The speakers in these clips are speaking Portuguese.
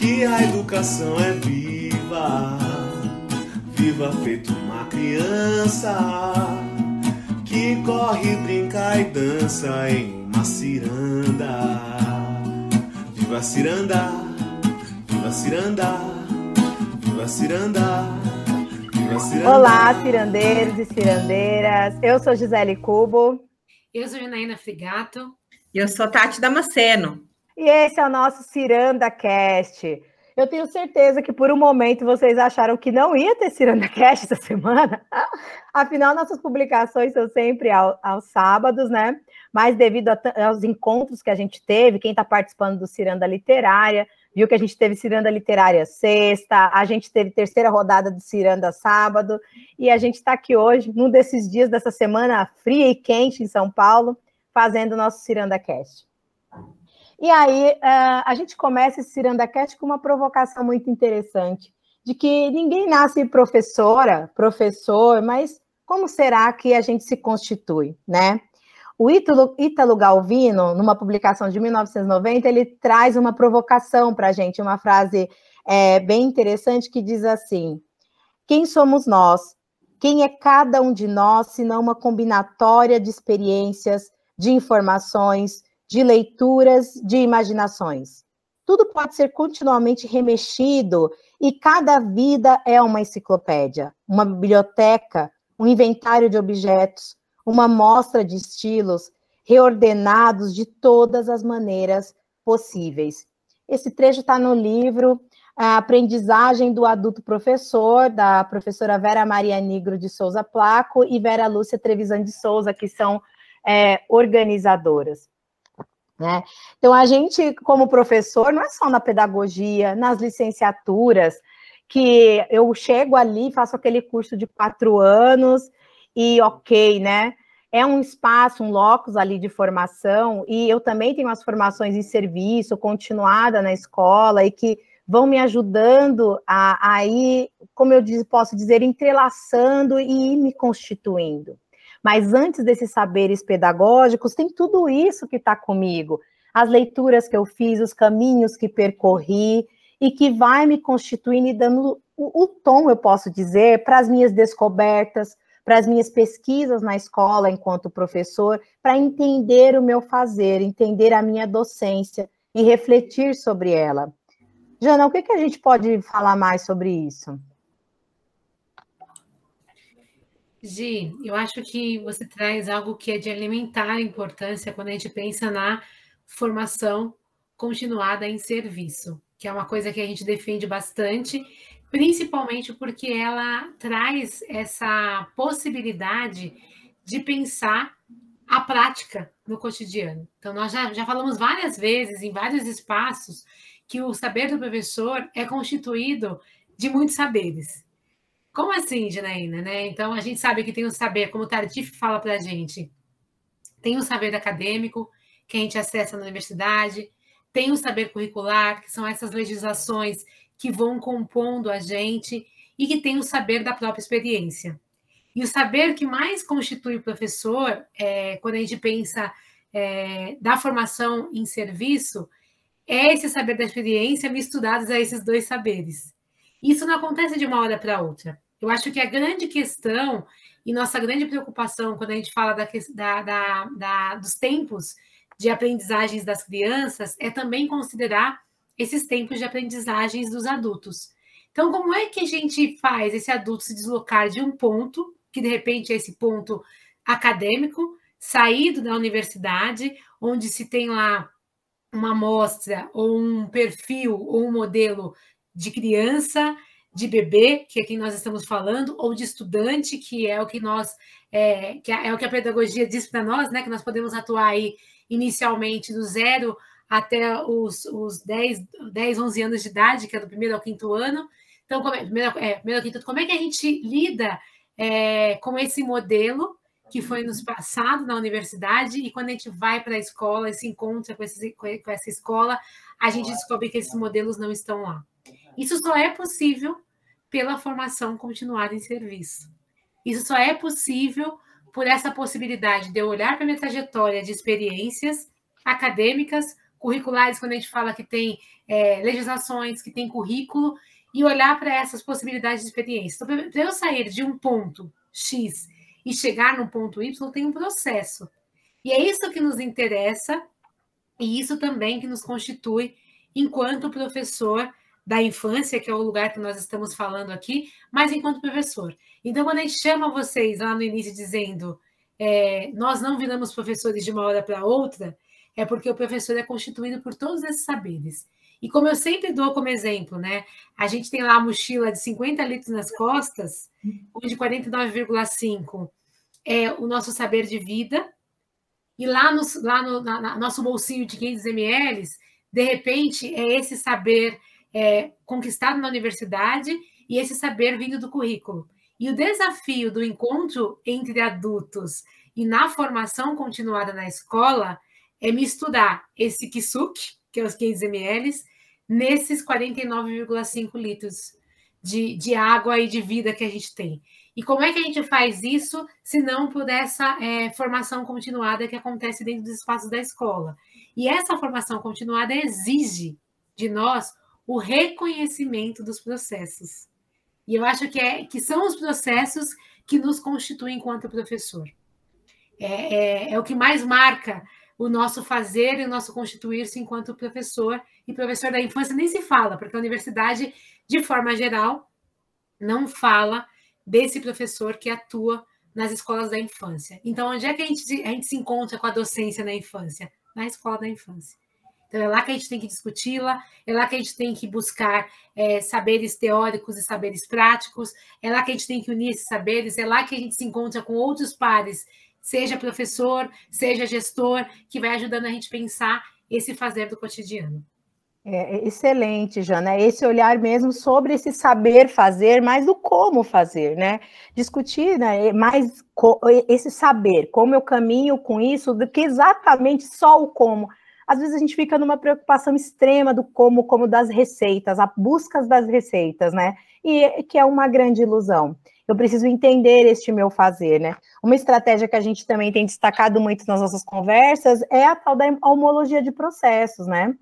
que a educação é viva, viva feito uma criança que corre, brinca e dança em uma ciranda. Viva ciranda, viva ciranda, viva ciranda. Viva ciranda. Olá, cirandeiros e cirandeiras. Eu sou Gisele Cubo. Eu sou Janaína Frigato. E eu sou Tati Damasceno. E esse é o nosso Ciranda Cast. Eu tenho certeza que por um momento vocês acharam que não ia ter Ciranda Cast essa semana. Afinal, nossas publicações são sempre ao, aos sábados, né? Mas devido a, aos encontros que a gente teve, quem está participando do Ciranda Literária, viu que a gente teve Ciranda Literária sexta, a gente teve terceira rodada do Ciranda sábado, e a gente está aqui hoje, num desses dias dessa semana fria e quente em São Paulo, fazendo o nosso Ciranda Cast. E aí uh, a gente começa esse CirandaCast com uma provocação muito interessante, de que ninguém nasce professora, professor, mas como será que a gente se constitui, né? O Ítalo, Ítalo Galvino, numa publicação de 1990, ele traz uma provocação para a gente, uma frase é, bem interessante que diz assim: Quem somos nós? Quem é cada um de nós, se não uma combinatória de experiências, de informações, de leituras, de imaginações. Tudo pode ser continuamente remexido e cada vida é uma enciclopédia, uma biblioteca, um inventário de objetos, uma mostra de estilos reordenados de todas as maneiras possíveis. Esse trecho está no livro A Aprendizagem do Adulto Professor, da professora Vera Maria Nigro de Souza Placo e Vera Lúcia Trevisan de Souza, que são é, organizadoras. Né? Então, a gente, como professor, não é só na pedagogia, nas licenciaturas, que eu chego ali, faço aquele curso de quatro anos e ok, né? É um espaço, um locus ali de formação, e eu também tenho as formações em serviço, continuada na escola, e que vão me ajudando a, a ir, como eu posso dizer, entrelaçando e ir me constituindo. Mas antes desses saberes pedagógicos, tem tudo isso que está comigo. As leituras que eu fiz, os caminhos que percorri, e que vai me constituindo e dando o, o tom, eu posso dizer, para as minhas descobertas, para as minhas pesquisas na escola enquanto professor, para entender o meu fazer, entender a minha docência e refletir sobre ela. Jana, o que, que a gente pode falar mais sobre isso? Gi, eu acho que você traz algo que é de alimentar importância quando a gente pensa na formação continuada em serviço, que é uma coisa que a gente defende bastante, principalmente porque ela traz essa possibilidade de pensar a prática no cotidiano. Então, nós já, já falamos várias vezes, em vários espaços, que o saber do professor é constituído de muitos saberes. Como assim, Janaína? Né? Então, a gente sabe que tem o saber, como o Tardif fala para a gente, tem o saber acadêmico, que a gente acessa na universidade, tem o saber curricular, que são essas legislações que vão compondo a gente, e que tem o saber da própria experiência. E o saber que mais constitui o professor, é, quando a gente pensa é, da formação em serviço, é esse saber da experiência misturados a esses dois saberes. Isso não acontece de uma hora para outra. Eu acho que a grande questão e nossa grande preocupação quando a gente fala da, da, da, dos tempos de aprendizagens das crianças é também considerar esses tempos de aprendizagens dos adultos. Então, como é que a gente faz esse adulto se deslocar de um ponto, que de repente é esse ponto acadêmico, saído da universidade, onde se tem lá uma amostra ou um perfil ou um modelo de criança, de bebê, que é quem nós estamos falando, ou de estudante, que é o que nós é, que é o que a pedagogia diz para nós, né? Que nós podemos atuar aí inicialmente do zero até os, os 10, 10, 11 anos de idade, que é do primeiro ao quinto ano. Então, como é, primeiro, é, primeiro ao quinto, como é que a gente lida é, com esse modelo que foi nos passado na universidade e quando a gente vai para a escola e se encontra com, esse, com essa escola, a gente descobre que esses modelos não estão lá. Isso só é possível pela formação continuada em serviço. Isso só é possível por essa possibilidade de eu olhar para minha trajetória de experiências acadêmicas, curriculares, quando a gente fala que tem é, legislações, que tem currículo, e olhar para essas possibilidades de experiência. Então, para eu sair de um ponto X e chegar no ponto Y, tem um processo. E é isso que nos interessa, e isso também que nos constitui enquanto professor da infância, que é o lugar que nós estamos falando aqui, mas enquanto professor. Então, quando a gente chama vocês lá no início dizendo é, nós não viramos professores de uma hora para outra, é porque o professor é constituído por todos esses saberes. E como eu sempre dou como exemplo, né? A gente tem lá a mochila de 50 litros nas costas, onde 49,5 é o nosso saber de vida, e lá no, lá no na, na, nosso bolsinho de 500 ml, de repente, é esse saber é, conquistado na universidade e esse saber vindo do currículo. E o desafio do encontro entre adultos e na formação continuada na escola é misturar esse kisuke, que é os 500 ml, nesses 49,5 litros de, de água e de vida que a gente tem. E como é que a gente faz isso se não por essa é, formação continuada que acontece dentro dos espaços da escola? E essa formação continuada exige de nós o reconhecimento dos processos. E eu acho que, é, que são os processos que nos constituem enquanto professor. É, é, é o que mais marca o nosso fazer e o nosso constituir-se enquanto professor. E professor da infância nem se fala, porque a universidade, de forma geral, não fala desse professor que atua nas escolas da infância. Então, onde é que a gente, a gente se encontra com a docência na infância? Na escola da infância. Então, é lá que a gente tem que discuti-la, é lá que a gente tem que buscar é, saberes teóricos e saberes práticos, é lá que a gente tem que unir esses saberes, é lá que a gente se encontra com outros pares seja professor, seja gestor, que vai ajudando a gente a pensar esse fazer do cotidiano. É, é excelente, Jana. É esse olhar mesmo sobre esse saber fazer, mais do como fazer, né? Discutir né, mais esse saber, como eu caminho com isso, do que exatamente só o como. Às vezes a gente fica numa preocupação extrema do como, como das receitas, a busca das receitas, né? E que é uma grande ilusão eu preciso entender este meu fazer, né? Uma estratégia que a gente também tem destacado muito nas nossas conversas é a tal da homologia de processos, né?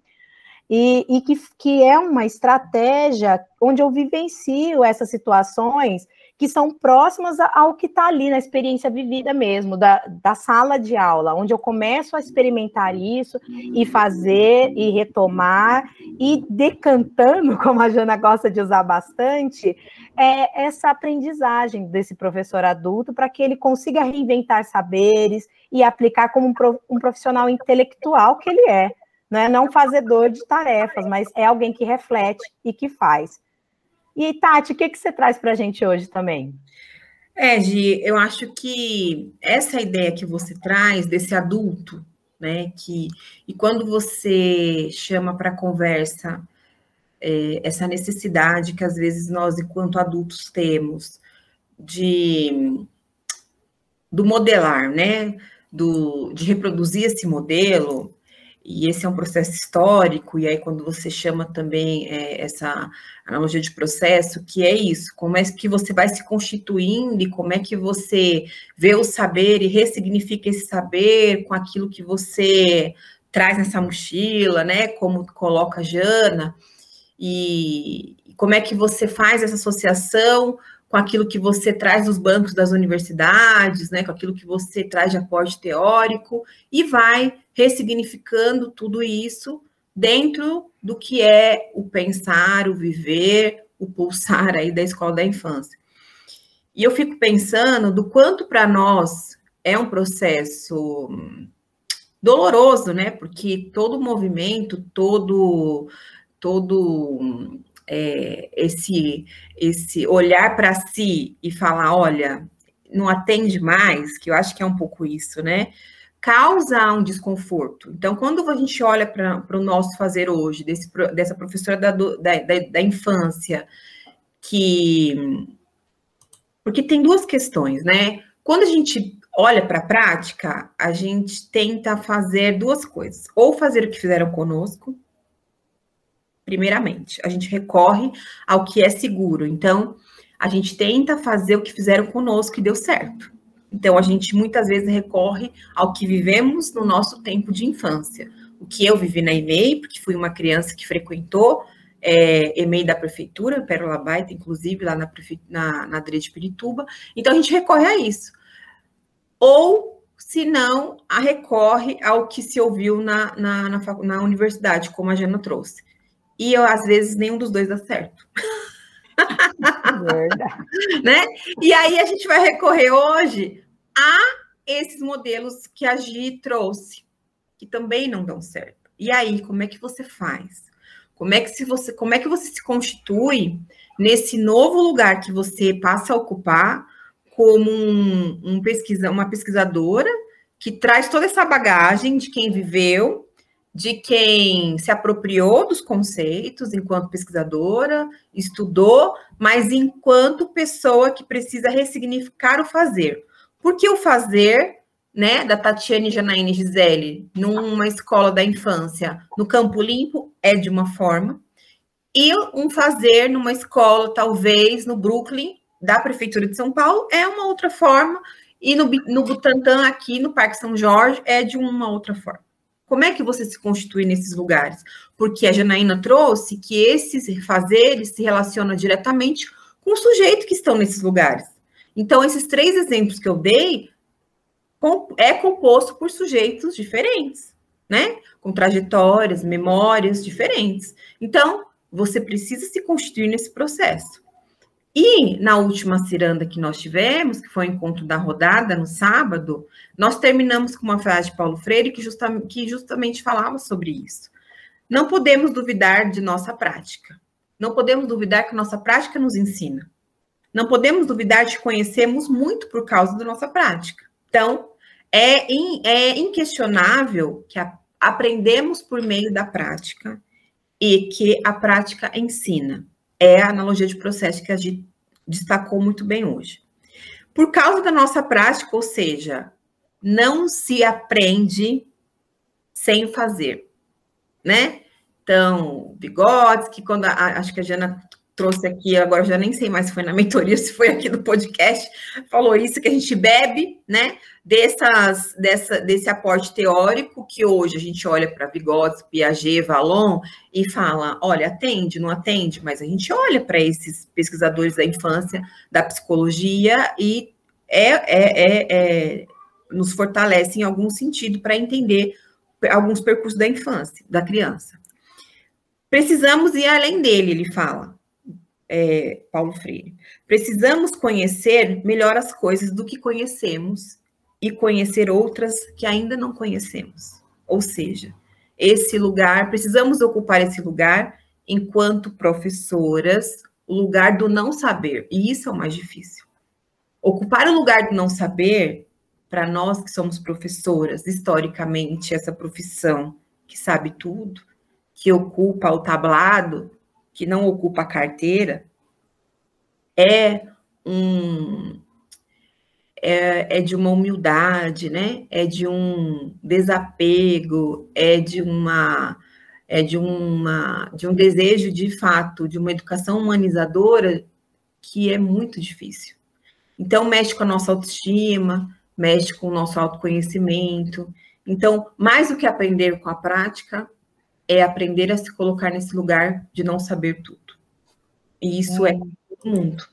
E, e que, que é uma estratégia onde eu vivencio essas situações que são próximas ao que está ali na experiência vivida mesmo, da, da sala de aula, onde eu começo a experimentar isso e fazer e retomar e decantando, como a Jana gosta de usar bastante, é essa aprendizagem desse professor adulto para que ele consiga reinventar saberes e aplicar como um profissional intelectual que ele é. Não é não fazedor de tarefas, mas é alguém que reflete e que faz. E, Tati, o que, que você traz para a gente hoje também? É, Gi, eu acho que essa ideia que você traz desse adulto, né, que e quando você chama para conversa é, essa necessidade que às vezes nós, enquanto adultos, temos de do modelar, né, do, de reproduzir esse modelo, e esse é um processo histórico, e aí quando você chama também é, essa analogia de processo, que é isso, como é que você vai se constituindo e como é que você vê o saber e ressignifica esse saber com aquilo que você traz nessa mochila, né, como coloca a Jana, e como é que você faz essa associação com aquilo que você traz dos bancos das universidades, né, com aquilo que você traz de aporte teórico, e vai ressignificando tudo isso dentro do que é o pensar, o viver, o pulsar aí da escola da infância. E eu fico pensando do quanto para nós é um processo doloroso, né? Porque todo movimento, todo todo é, esse, esse olhar para si e falar, olha, não atende mais, que eu acho que é um pouco isso, né? Causa um desconforto. Então, quando a gente olha para o nosso fazer hoje, desse, dessa professora da, da, da, da infância, que. Porque tem duas questões, né? Quando a gente olha para a prática, a gente tenta fazer duas coisas: ou fazer o que fizeram conosco, primeiramente. A gente recorre ao que é seguro. Então, a gente tenta fazer o que fizeram conosco e deu certo. Então, a gente muitas vezes recorre ao que vivemos no nosso tempo de infância. o que eu vivi na EMEI, porque fui uma criança que frequentou é, EMEI da prefeitura, Pérola Baita, inclusive, lá na, prefe... na, na de Pirituba. Então, a gente recorre a isso. Ou, se não, recorre ao que se ouviu na, na, na, na universidade, como a Jana trouxe. E, eu, às vezes, nenhum dos dois dá certo. Verdade. né? E aí, a gente vai recorrer hoje a esses modelos que a Gi trouxe, que também não dão certo. E aí, como é que você faz? Como é que se você, como é que você se constitui nesse novo lugar que você passa a ocupar como um, um pesquisa, uma pesquisadora que traz toda essa bagagem de quem viveu, de quem se apropriou dos conceitos enquanto pesquisadora, estudou, mas enquanto pessoa que precisa ressignificar o fazer. Porque o fazer né, da Tatiane Janaíne Gisele, numa escola da infância, no Campo Limpo, é de uma forma, e um fazer numa escola, talvez, no Brooklyn, da Prefeitura de São Paulo, é uma outra forma, e no, no Butantã, aqui no Parque São Jorge, é de uma outra forma. Como é que você se constitui nesses lugares? Porque a Janaína trouxe que esses fazeres se relacionam diretamente com os sujeitos que estão nesses lugares. Então, esses três exemplos que eu dei é composto por sujeitos diferentes, né? Com trajetórias, memórias diferentes. Então, você precisa se constituir nesse processo. E na última ciranda que nós tivemos, que foi o encontro da rodada no sábado, nós terminamos com uma frase de Paulo Freire que, justa, que justamente falava sobre isso. Não podemos duvidar de nossa prática. Não podemos duvidar que nossa prática nos ensina. Não podemos duvidar de que conhecemos muito por causa da nossa prática. Então, é, in, é inquestionável que a, aprendemos por meio da prática e que a prática ensina. É a analogia de processo que a gente destacou muito bem hoje. Por causa da nossa prática, ou seja, não se aprende sem fazer, né? Então, bigodes, que quando a, acho que a Jana trouxe aqui, agora já nem sei mais se foi na mentoria, se foi aqui no podcast, falou isso, que a gente bebe, né, dessas, dessa, desse aporte teórico, que hoje a gente olha para Vygotsky, Piaget, Vallon, e fala, olha, atende, não atende, mas a gente olha para esses pesquisadores da infância, da psicologia, e é, é, é, é nos fortalece em algum sentido para entender alguns percursos da infância, da criança. Precisamos ir além dele, ele fala é, Paulo Freire. Precisamos conhecer melhor as coisas do que conhecemos e conhecer outras que ainda não conhecemos. Ou seja, esse lugar, precisamos ocupar esse lugar enquanto professoras, o lugar do não saber. E isso é o mais difícil. Ocupar o lugar do não saber, para nós que somos professoras, historicamente, essa profissão que sabe tudo, que ocupa o tablado, que não ocupa a carteira, é um é, é, de uma humildade, né? É de um desapego, é de uma é de uma de um desejo de fato de uma educação humanizadora que é muito difícil. Então mexe com a nossa autoestima, mexe com o nosso autoconhecimento. Então, mais do que aprender com a prática, é aprender a se colocar nesse lugar de não saber tudo. E isso é, é todo mundo,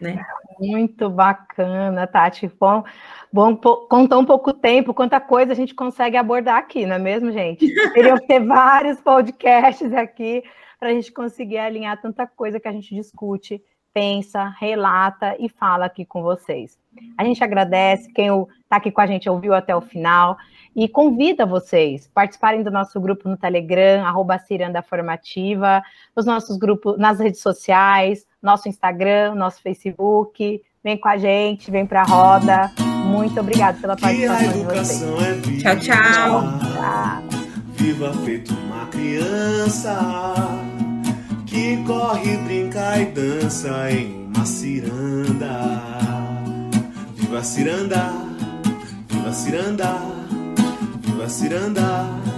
né? Muito bacana, Tati. Bom, bom com tão pouco tempo, quanta coisa a gente consegue abordar aqui, não é mesmo, gente? Teriam que ter vários podcasts aqui para a gente conseguir alinhar tanta coisa que a gente discute, pensa, relata e fala aqui com vocês. A gente agradece quem está aqui com a gente ouviu até o final e convida vocês a participarem do nosso grupo no Telegram, arroba Ciranda Formativa, nos nossos grupos, nas redes sociais, nosso Instagram, nosso Facebook. Vem com a gente, vem para a roda. Muito obrigada pela participação de vocês. É tchau, tchau. Viva feito uma criança que corre, brinca e dança em uma ciranda. Viva ciranda, viva ciranda. Viva Ciranda